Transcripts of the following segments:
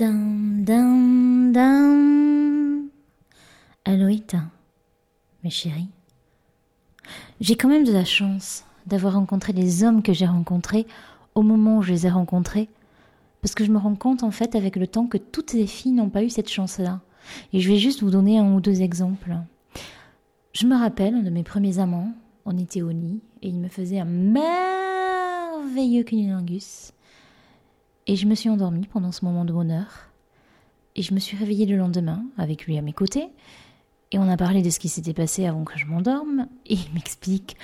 Dum, dum, dum. Aloïta, mes chéris, j'ai quand même de la chance d'avoir rencontré les hommes que j'ai rencontrés au moment où je les ai rencontrés, parce que je me rends compte en fait avec le temps que toutes les filles n'ont pas eu cette chance-là. Et je vais juste vous donner un ou deux exemples. Je me rappelle de mes premiers amants, on était au lit et il me faisait un merveilleux cunilingus. Et je me suis endormie pendant ce moment de bonheur. Et je me suis réveillée le lendemain avec lui à mes côtés. Et on a parlé de ce qui s'était passé avant que je m'endorme. Et il m'explique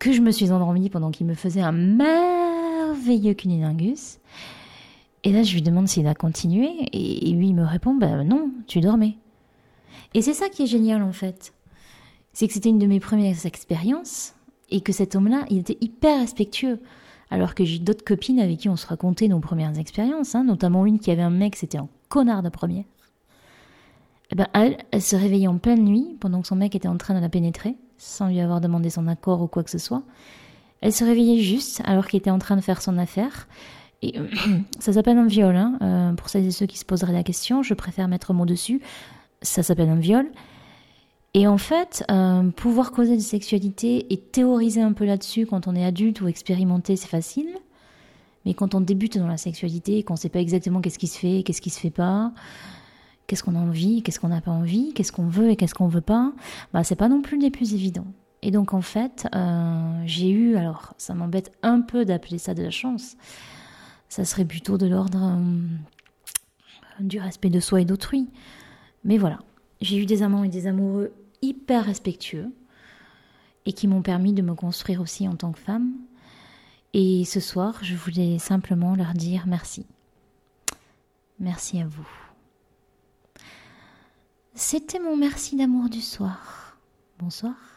que je me suis endormie pendant qu'il me faisait un merveilleux cunilingus. Et là, je lui demande s'il a continué. Et lui, il me répond Bah non, tu dormais. Et c'est ça qui est génial en fait. C'est que c'était une de mes premières expériences. Et que cet homme-là, il était hyper respectueux. Alors que j'ai d'autres copines avec qui on se racontait nos premières expériences, hein, notamment une qui avait un mec, c'était un connard de première. Eh ben, elle, se réveillait en pleine nuit pendant que son mec était en train de la pénétrer, sans lui avoir demandé son accord ou quoi que ce soit. Elle se réveillait juste alors qu'il était en train de faire son affaire. Et ça s'appelle un viol, hein. Euh, pour celles et ceux qui se poseraient la question, je préfère mettre mot dessus. Ça s'appelle un viol. Et en fait, euh, pouvoir causer de sexualité et théoriser un peu là-dessus quand on est adulte ou expérimenté, c'est facile. Mais quand on débute dans la sexualité, qu'on ne sait pas exactement qu'est-ce qui se fait, qu'est-ce qui se fait pas, qu'est-ce qu'on a envie, qu'est-ce qu'on n'a pas envie, qu'est-ce qu'on veut et qu'est-ce qu'on veut pas, bah c'est pas non plus les plus évidents. Et donc en fait, euh, j'ai eu, alors ça m'embête un peu d'appeler ça de la chance, ça serait plutôt de l'ordre euh, du respect de soi et d'autrui. Mais voilà, j'ai eu des amants et des amoureux hyper respectueux et qui m'ont permis de me construire aussi en tant que femme. Et ce soir, je voulais simplement leur dire merci. Merci à vous. C'était mon merci d'amour du soir. Bonsoir.